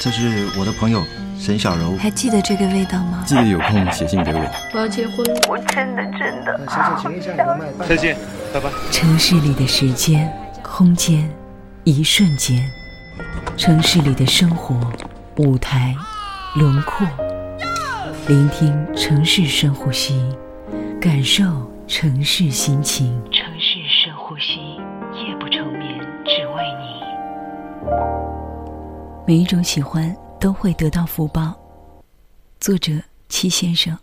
这是我的朋友沈小柔，还记得这个味道吗？记得有空写信给我。我要结婚了，我真的真的。再见，拜拜。城市里的时间、空间，一瞬间；城市里的生活、舞台、轮廓。聆听城市深呼吸，感受城市心情。城市深呼吸，夜不成眠，只为你。每一种喜欢都会得到福报。作者：戚先生。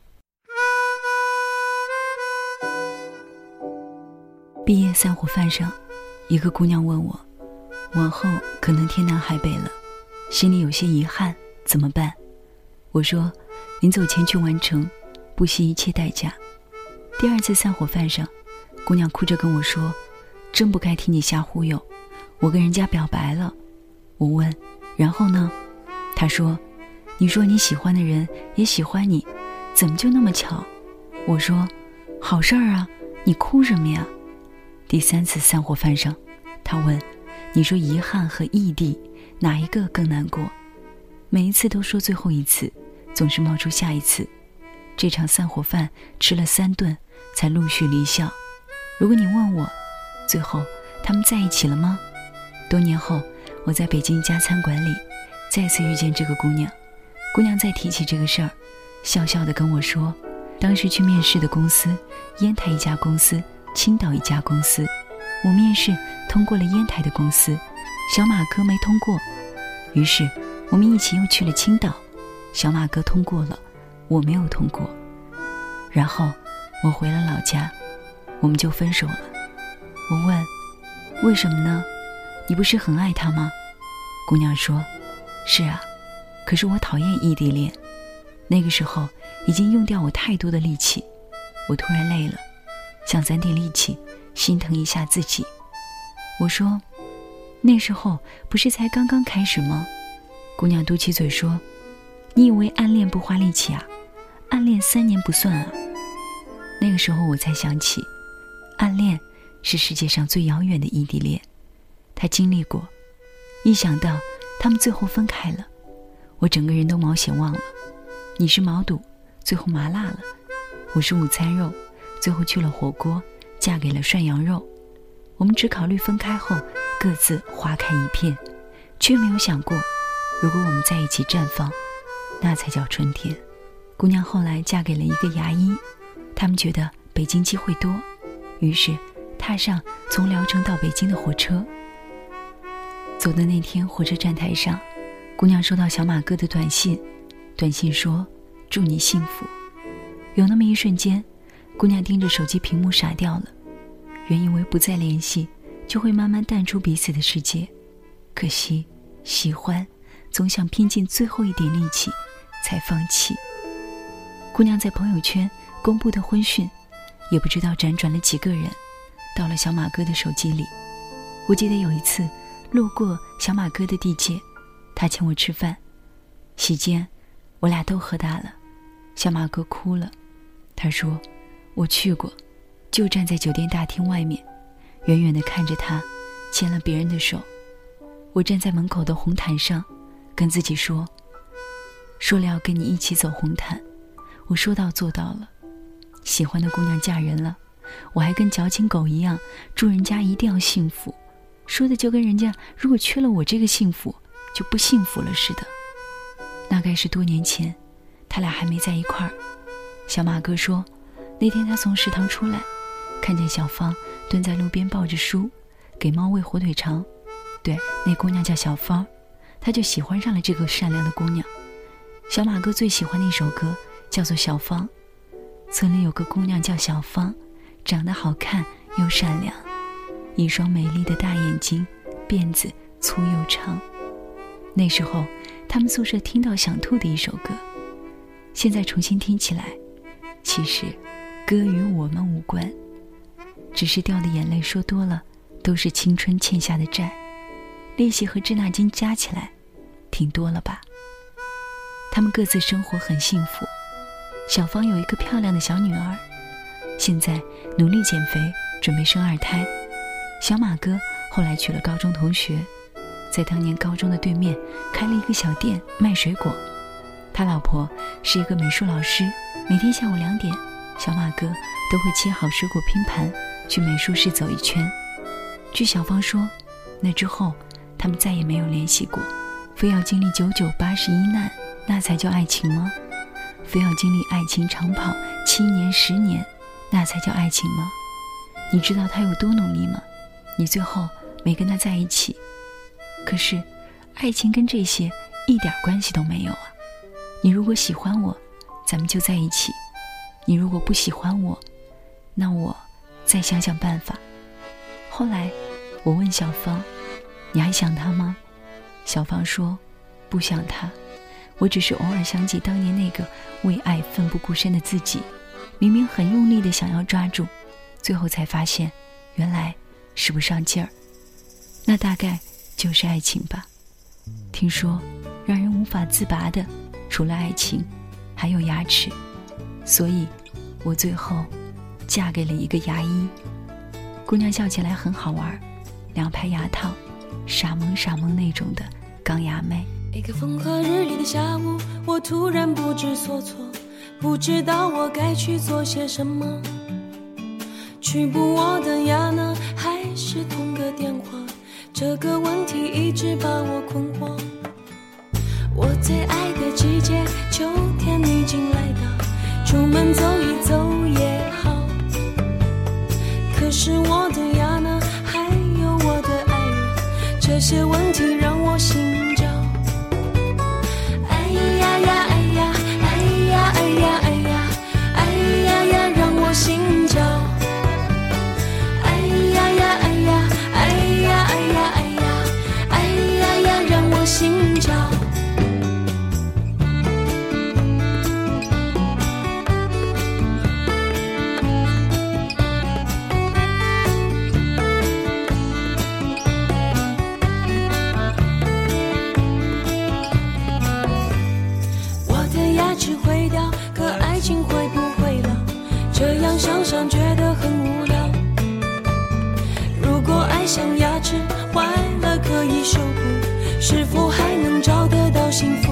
毕业散伙饭上，一个姑娘问我：“往后可能天南海北了，心里有些遗憾，怎么办？”我说。临走前去完成，不惜一切代价。第二次散伙饭上，姑娘哭着跟我说：“真不该听你瞎忽悠，我跟人家表白了。”我问：“然后呢？”他说：“你说你喜欢的人也喜欢你，怎么就那么巧？”我说：“好事儿啊，你哭什么呀？”第三次散伙饭上，他问：“你说遗憾和异地哪一个更难过？”每一次都说最后一次。总是冒出下一次，这场散伙饭吃了三顿才陆续离校。如果你问我，最后他们在一起了吗？多年后，我在北京一家餐馆里再次遇见这个姑娘。姑娘在提起这个事儿，笑笑的跟我说，当时去面试的公司，烟台一家公司，青岛一家公司。我面试通过了烟台的公司，小马哥没通过，于是我们一起又去了青岛。小马哥通过了，我没有通过。然后我回了老家，我们就分手了。我问：“为什么呢？你不是很爱他吗？”姑娘说：“是啊，可是我讨厌异地恋。那个时候已经用掉我太多的力气，我突然累了，想攒点力气，心疼一下自己。”我说：“那时候不是才刚刚开始吗？”姑娘嘟起嘴说。你以为暗恋不花力气啊？暗恋三年不算啊。那个时候我才想起，暗恋是世界上最遥远的异地恋。他经历过，一想到他们最后分开了，我整个人都毛血旺了。你是毛肚，最后麻辣了；我是午餐肉，最后去了火锅，嫁给了涮羊肉。我们只考虑分开后各自花开一片，却没有想过，如果我们在一起绽放。那才叫春天。姑娘后来嫁给了一个牙医，他们觉得北京机会多，于是踏上从聊城到北京的火车。走的那天，火车站台上，姑娘收到小马哥的短信，短信说：“祝你幸福。”有那么一瞬间，姑娘盯着手机屏幕傻掉了。原以为不再联系，就会慢慢淡出彼此的世界，可惜喜欢，总想拼尽最后一点力气。才放弃。姑娘在朋友圈公布的婚讯，也不知道辗转了几个人，到了小马哥的手机里。我记得有一次路过小马哥的地界，他请我吃饭，席间我俩都喝大了，小马哥哭了。他说：“我去过，就站在酒店大厅外面，远远的看着他牵了别人的手。我站在门口的红毯上，跟自己说。”说了要跟你一起走红毯，我说到做到了。喜欢的姑娘嫁人了，我还跟矫情狗一样祝人家一定要幸福，说的就跟人家如果缺了我这个幸福就不幸福了似的。大概是多年前，他俩还没在一块儿。小马哥说，那天他从食堂出来，看见小芳蹲在路边抱着书，给猫喂火腿肠。对，那姑娘叫小芳，他就喜欢上了这个善良的姑娘。小马哥最喜欢的一首歌叫做《小芳》。村里有个姑娘叫小芳，长得好看又善良，一双美丽的大眼睛，辫子粗又长。那时候，他们宿舍听到想吐的一首歌，现在重新听起来，其实歌与我们无关，只是掉的眼泪说多了，都是青春欠下的债，利息和滞纳金加起来，挺多了吧。他们各自生活很幸福，小芳有一个漂亮的小女儿，现在努力减肥，准备生二胎。小马哥后来娶了高中同学，在当年高中的对面开了一个小店卖水果。他老婆是一个美术老师，每天下午两点，小马哥都会切好水果拼盘去美术室走一圈。据小芳说，那之后他们再也没有联系过。非要经历九九八十一难，那才叫爱情吗？非要经历爱情长跑七年十年，那才叫爱情吗？你知道他有多努力吗？你最后没跟他在一起。可是，爱情跟这些一点关系都没有啊！你如果喜欢我，咱们就在一起；你如果不喜欢我，那我再想想办法。后来，我问小芳：“你还想他吗？”小芳说：“不想他，我只是偶尔想起当年那个为爱奋不顾身的自己，明明很用力的想要抓住，最后才发现，原来使不上劲儿。那大概就是爱情吧。听说，让人无法自拔的，除了爱情，还有牙齿。所以，我最后嫁给了一个牙医。姑娘笑起来很好玩，两排牙套。”傻萌傻萌那种的钢牙妹。一个风和日丽的下午，我突然不知所措，不知道我该去做些什么。去补我的牙呢，是通个电话？这个问题一直把我困惑。我最爱的季节，秋天已经来到，出门走一走也好。可是我的牙呢？这些问题会不会老？这样想想觉得很无聊。如果爱像牙齿坏了可以修补，是否还能找得到幸福？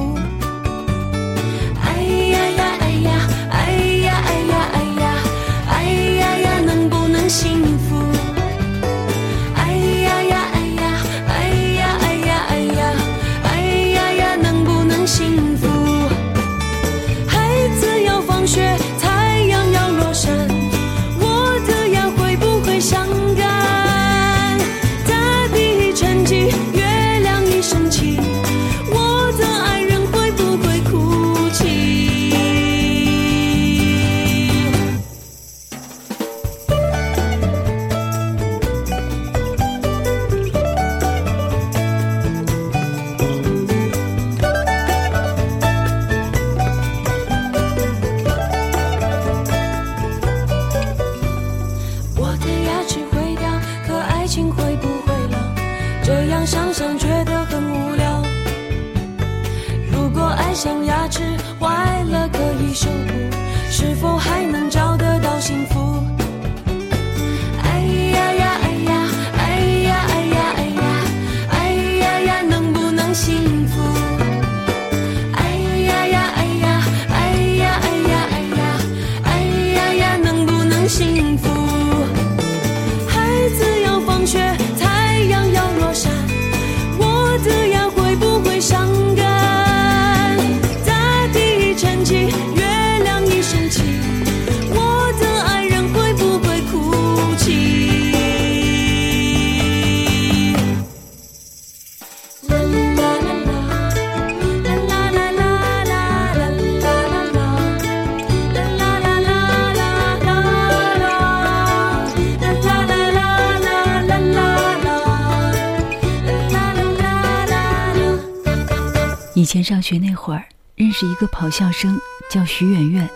以前上学那会儿，认识一个跑校生，叫徐媛媛。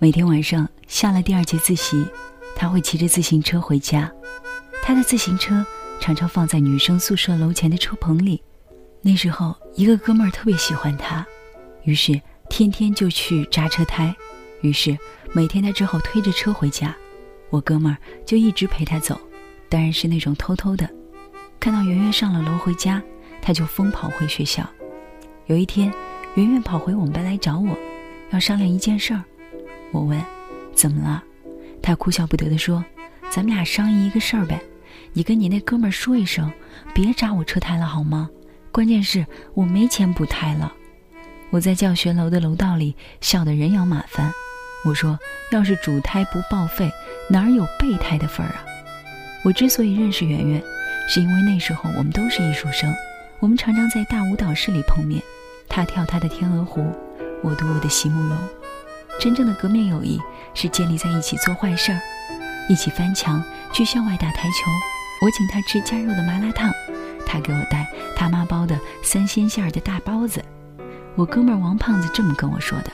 每天晚上下了第二节自习，他会骑着自行车回家。他的自行车常常放在女生宿舍楼前的车棚里。那时候，一个哥们儿特别喜欢他，于是天天就去扎车胎。于是每天他只好推着车回家，我哥们儿就一直陪他走，当然是那种偷偷的。看到圆圆上了楼回家。他就疯跑回学校。有一天，圆圆跑回我们班来找我，要商量一件事儿。我问：“怎么了？”他哭笑不得地说：“咱们俩商议一个事儿呗，你跟你那哥们儿说一声，别扎我车胎了好吗？关键是我没钱补胎了。”我在教学楼的楼道里笑得人仰马翻。我说：“要是主胎不报废，哪儿有备胎的份儿啊？”我之所以认识圆圆，是因为那时候我们都是艺术生，我们常常在大舞蹈室里碰面。他跳他的天鹅湖，我读我的席慕容。真正的革命友谊是建立在一起做坏事儿，一起翻墙去校外打台球。我请他吃加肉的麻辣烫，他给我带他妈包的三鲜馅儿的大包子。我哥们儿王胖子这么跟我说的：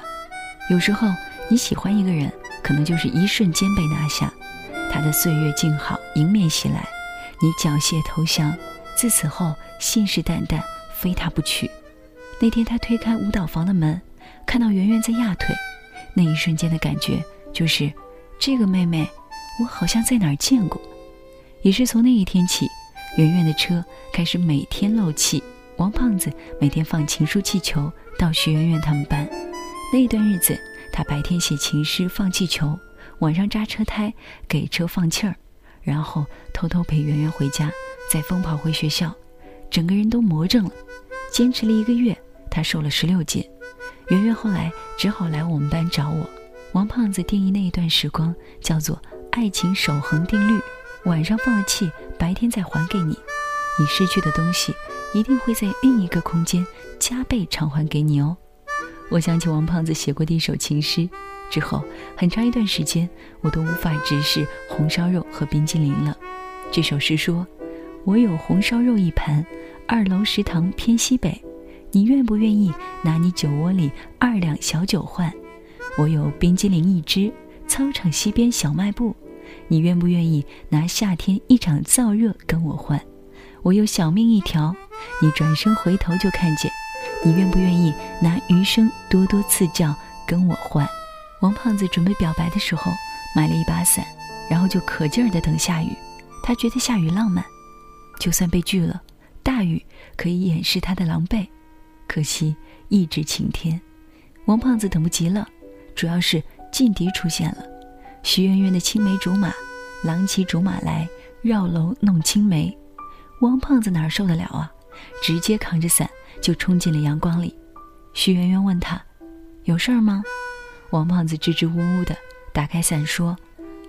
有时候你喜欢一个人，可能就是一瞬间被拿下，他的岁月静好迎面袭来，你缴械投降，自此后信誓旦旦非他不娶。那天他推开舞蹈房的门，看到圆圆在压腿。那一瞬间的感觉就是，这个妹妹，我好像在哪儿见过。也是从那一天起，圆圆的车开始每天漏气，王胖子每天放情书气球到徐圆圆他们班。那一段日子，他白天写情诗放气球，晚上扎车胎给车放气儿，然后偷偷陪圆圆回家，再疯跑回学校，整个人都魔怔了。坚持了一个月，他瘦了十六斤。圆圆后来只好来我们班找我。王胖子定义那一段时光叫做“爱情守恒定律”，晚上放了气，白天再还给你。你失去的东西，一定会在另一个空间加倍偿还给你哦。我想起王胖子写过的一首情诗，之后很长一段时间，我都无法直视红烧肉和冰激凌了。这首诗说：“我有红烧肉一盘，二楼食堂偏西北。”你愿不愿意拿你酒窝里二两小酒换？我有冰激凌一支，操场西边小卖部。你愿不愿意拿夏天一场燥热跟我换？我有小命一条，你转身回头就看见。你愿不愿意拿余生多多赐教跟我换？王胖子准备表白的时候，买了一把伞，然后就可劲儿的等下雨。他觉得下雨浪漫，就算被拒了，大雨可以掩饰他的狼狈。可惜一直晴天，王胖子等不及了，主要是劲敌出现了。徐媛媛的青梅竹马，郎骑竹马来，绕楼弄青梅。王胖子哪受得了啊？直接扛着伞就冲进了阳光里。徐媛媛问他：“有事儿吗？”王胖子支支吾吾的打开伞说：“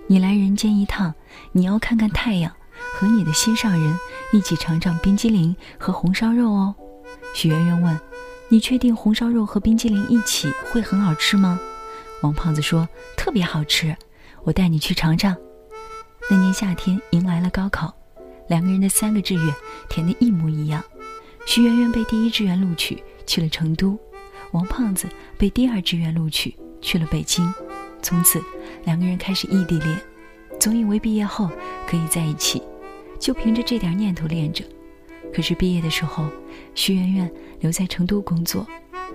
你来人间一趟，你要看看太阳，和你的心上人一起尝尝冰激凌和红烧肉哦。”许媛媛问：“你确定红烧肉和冰激凌一起会很好吃吗？”王胖子说：“特别好吃，我带你去尝尝。”那年夏天迎来了高考，两个人的三个志愿填的一模一样。徐媛媛被第一志愿录取去了成都，王胖子被第二志愿录取去了北京。从此，两个人开始异地恋，总以为毕业后可以在一起，就凭着这点念头练着。可是毕业的时候，徐媛媛留在成都工作，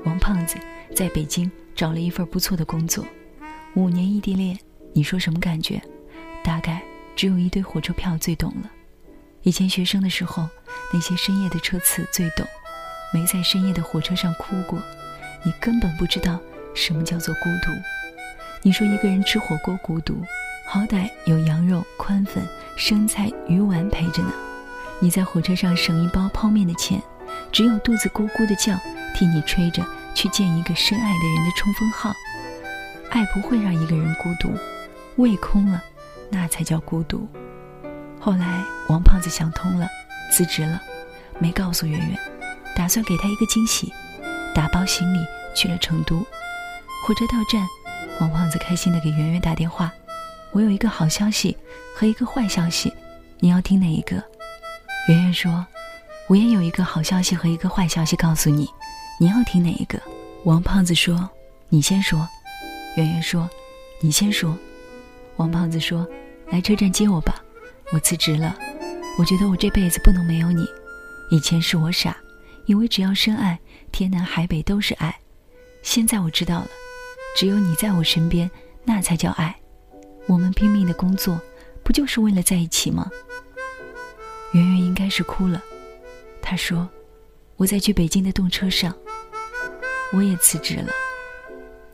王胖子在北京找了一份不错的工作。五年异地恋，你说什么感觉？大概只有一堆火车票最懂了。以前学生的时候，那些深夜的车次最懂。没在深夜的火车上哭过，你根本不知道什么叫做孤独。你说一个人吃火锅孤独，好歹有羊肉、宽粉、生菜、鱼丸陪着呢。你在火车上省一包泡面的钱，只有肚子咕咕的叫，替你吹着去见一个深爱的人的冲锋号。爱不会让一个人孤独，胃空了，那才叫孤独。后来王胖子想通了，辞职了，没告诉圆圆，打算给她一个惊喜，打包行李去了成都。火车到站，王胖子开心的给圆圆打电话：“我有一个好消息和一个坏消息，你要听哪一个？”圆圆说：“我也有一个好消息和一个坏消息告诉你，你要听哪一个？”王胖子说：“你先说。”圆圆说：“你先说。”王胖子说：“来车站接我吧，我辞职了。我觉得我这辈子不能没有你。以前是我傻，以为只要深爱，天南海北都是爱。现在我知道了，只有你在我身边，那才叫爱。我们拼命的工作，不就是为了在一起吗？”圆圆应该是哭了，她说：“我在去北京的动车上，我也辞职了。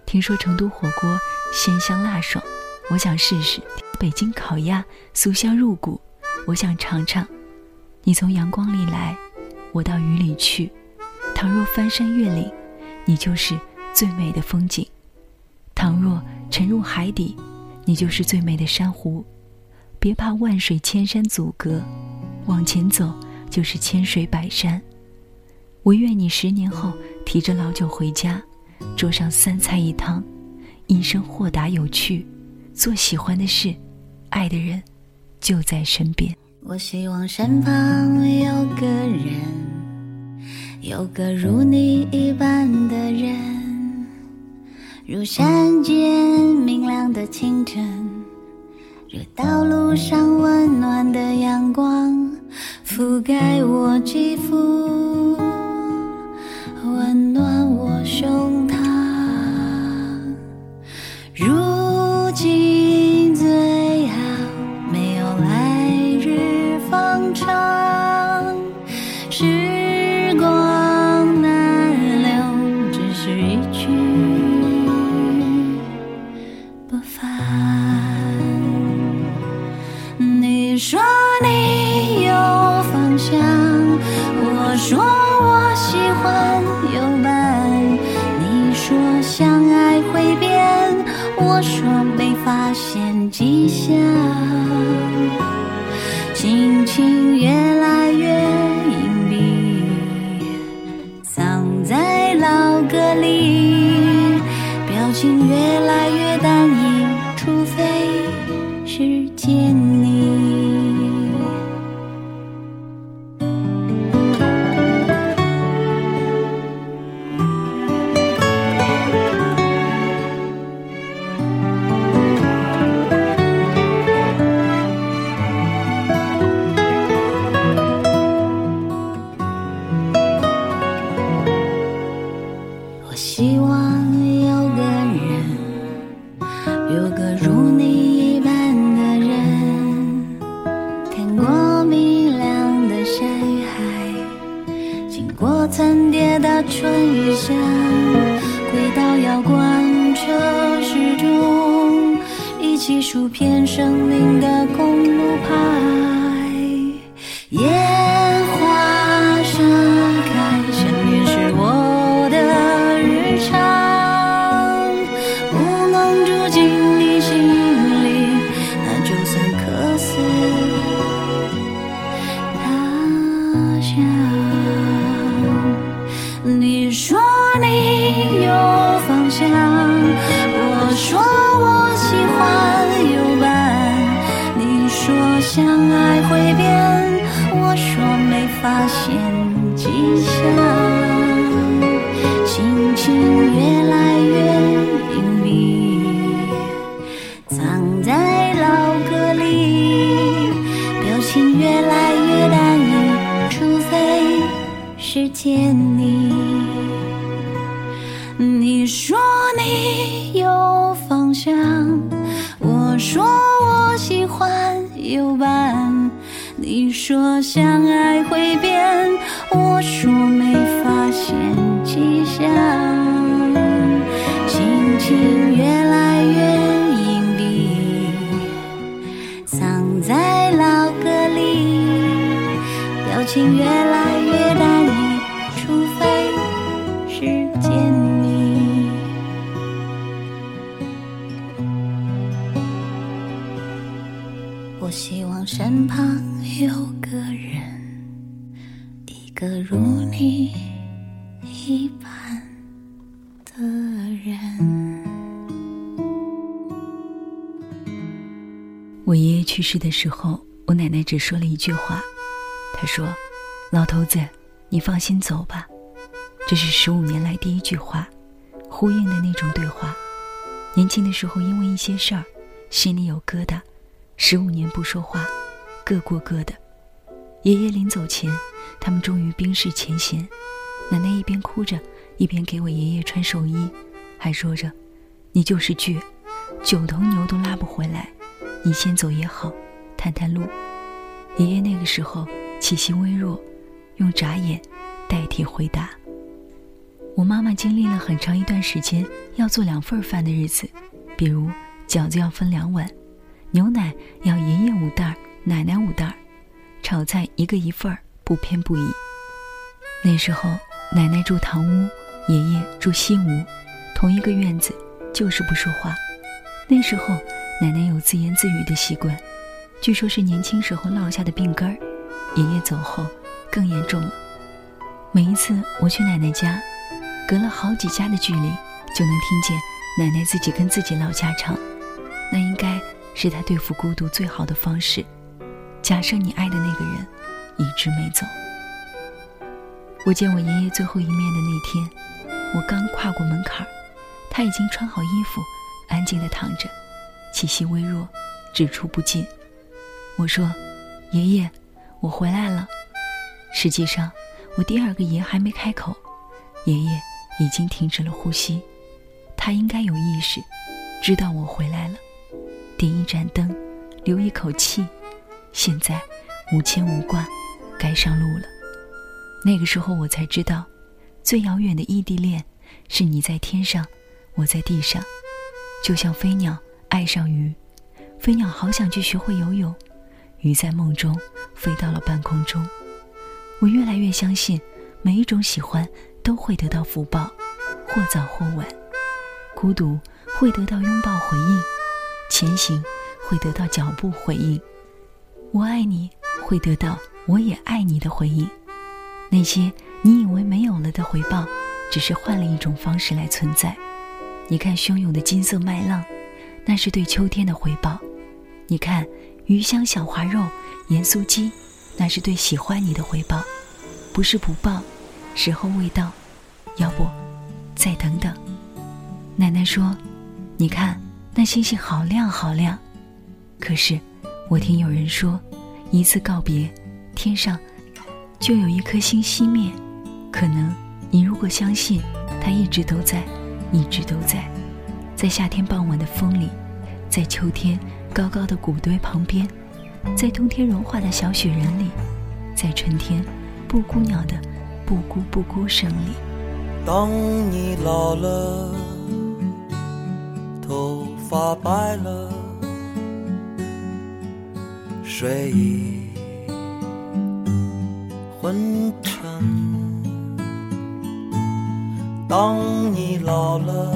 听说成都火锅鲜香辣爽，我想试试；北京烤鸭酥香入骨，我想尝尝。你从阳光里来，我到雨里去。倘若翻山越岭，你就是最美的风景；倘若沉入海底，你就是最美的珊瑚。别怕万水千山阻隔，往前走就是千水百山。我愿你十年后提着老酒回家，桌上三菜一汤，一生豁达有趣，做喜欢的事，爱的人就在身边。我希望身旁有个人，有个如你一般的人，如山间明亮的清晨。如道路上温暖的阳光覆盖我肌肤，情缘。在老歌里，表情越来越单一，除非是见你。我希望身旁有个人，一个如你去世的时候，我奶奶只说了一句话，她说：“老头子，你放心走吧。”这是十五年来第一句话，呼应的那种对话。年轻的时候因为一些事儿，心里有疙瘩，十五年不说话，各过各的。爷爷临走前，他们终于冰释前嫌。奶奶一边哭着，一边给我爷爷穿寿衣，还说着：“你就是倔，九头牛都拉不回来。”你先走也好，探探路。爷爷那个时候气息微弱，用眨眼代替回答。我妈妈经历了很长一段时间要做两份饭的日子，比如饺子要分两碗，牛奶要爷爷五袋，奶奶五袋，炒菜一个一份儿，不偏不倚。那时候奶奶住堂屋，爷爷住西屋，同一个院子，就是不说话。那时候奶奶有自言自语的习惯，据说是年轻时候落下的病根儿。爷爷走后更严重了。每一次我去奶奶家。隔了好几家的距离，就能听见奶奶自己跟自己唠家常，那应该是她对付孤独最好的方式。假设你爱的那个人一直没走，我见我爷爷最后一面的那天，我刚跨过门槛儿，他已经穿好衣服，安静地躺着，气息微弱，只出不进。我说：“爷爷，我回来了。”实际上，我第二个爷还没开口，爷爷。已经停止了呼吸，他应该有意识，知道我回来了。点一盏灯，留一口气。现在无牵无挂，该上路了。那个时候我才知道，最遥远的异地恋是你在天上，我在地上，就像飞鸟爱上鱼，飞鸟好想去学会游泳，鱼在梦中飞到了半空中。我越来越相信，每一种喜欢。都会得到福报，或早或晚。孤独会得到拥抱回应，前行会得到脚步回应。我爱你会得到我也爱你的回应。那些你以为没有了的回报，只是换了一种方式来存在。你看汹涌的金色麦浪，那是对秋天的回报。你看鱼香小滑肉、盐酥鸡，那是对喜欢你的回报，不是不报。时候未到，要不再等等。奶奶说：“你看那星星好亮好亮。”可是我听有人说，一次告别，天上就有一颗星熄灭。可能你如果相信，它一直都在，一直都在，在夏天傍晚的风里，在秋天高高的谷堆旁边，在冬天融化的小雪人里，在春天布谷鸟的。布谷布谷声里。当你老了，头发白了，睡意昏沉。当你老了，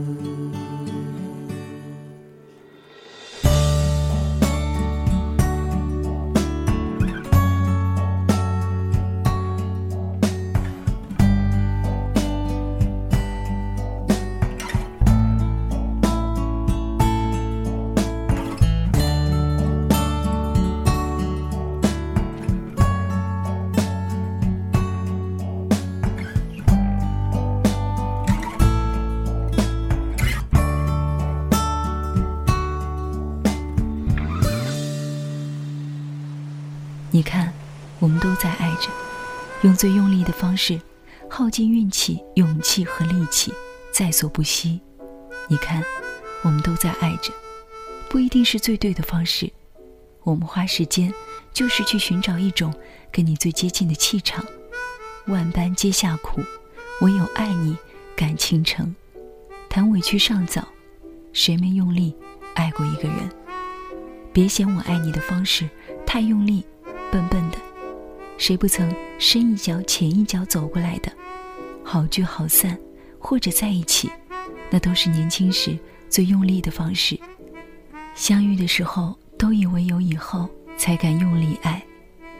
起，在所不惜。你看，我们都在爱着，不一定是最对的方式，我们花时间就是去寻找一种跟你最接近的气场。万般皆下苦，唯有爱你感倾城。谈委屈尚早，谁没用力爱过一个人？别嫌我爱你的方式太用力。笨笨的，谁不曾深一脚浅一脚走过来的？好聚好散，或者在一起，那都是年轻时最用力的方式。相遇的时候都以为有以后，才敢用力爱；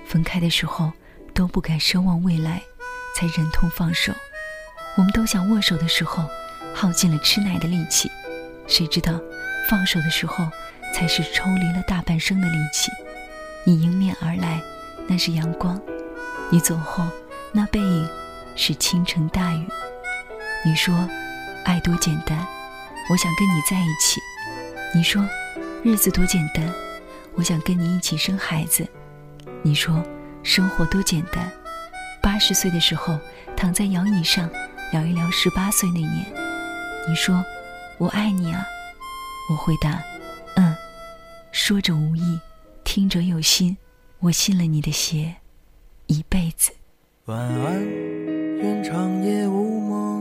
分开的时候都不敢奢望未来，才忍痛放手。我们都想握手的时候，耗尽了吃奶的力气，谁知道放手的时候，才是抽离了大半生的力气。你迎面而来，那是阳光；你走后，那背影是倾城大雨。你说，爱多简单，我想跟你在一起。你说，日子多简单，我想跟你一起生孩子。你说，生活多简单，八十岁的时候躺在摇椅上聊一聊十八岁那年。你说，我爱你啊，我回答，嗯，说着无意。听者有心，我信了你的邪，一辈子。晚安，愿长夜无梦，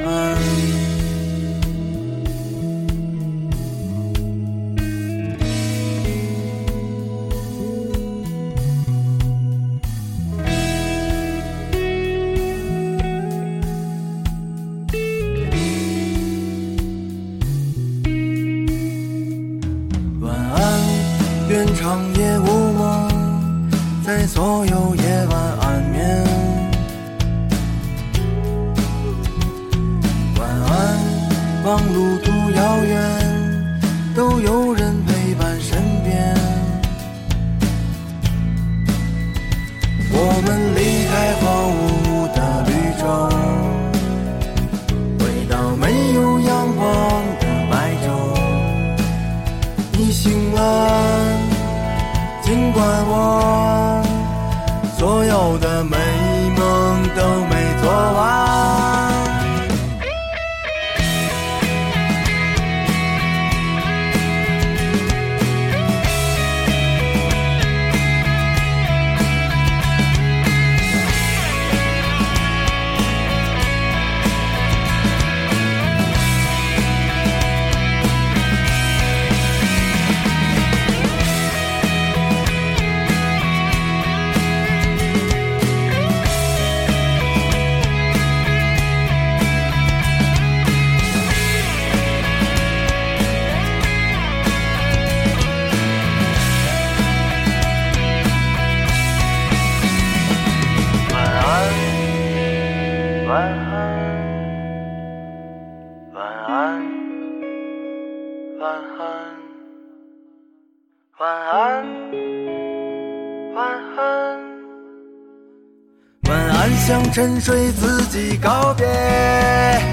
沉睡自己告别。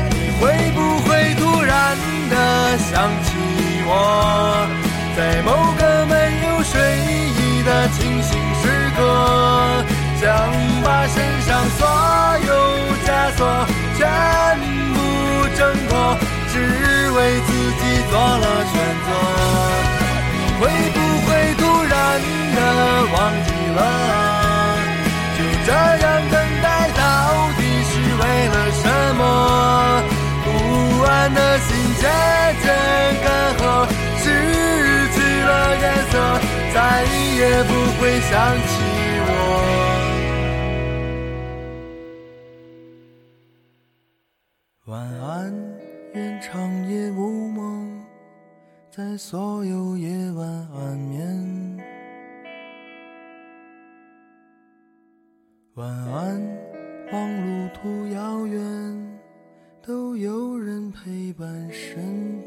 你会不会突然的想起我，在某个没有睡意的清醒时刻，想把身上所有枷锁全部挣脱，只为自己做了选择。你会不会突然的忘记了？什么？不安的心渐渐干涸，失去了颜色，再也不会想起我。晚安，愿长夜无梦，在所有夜晚安眠。晚安，望路途遥远，都有人陪伴身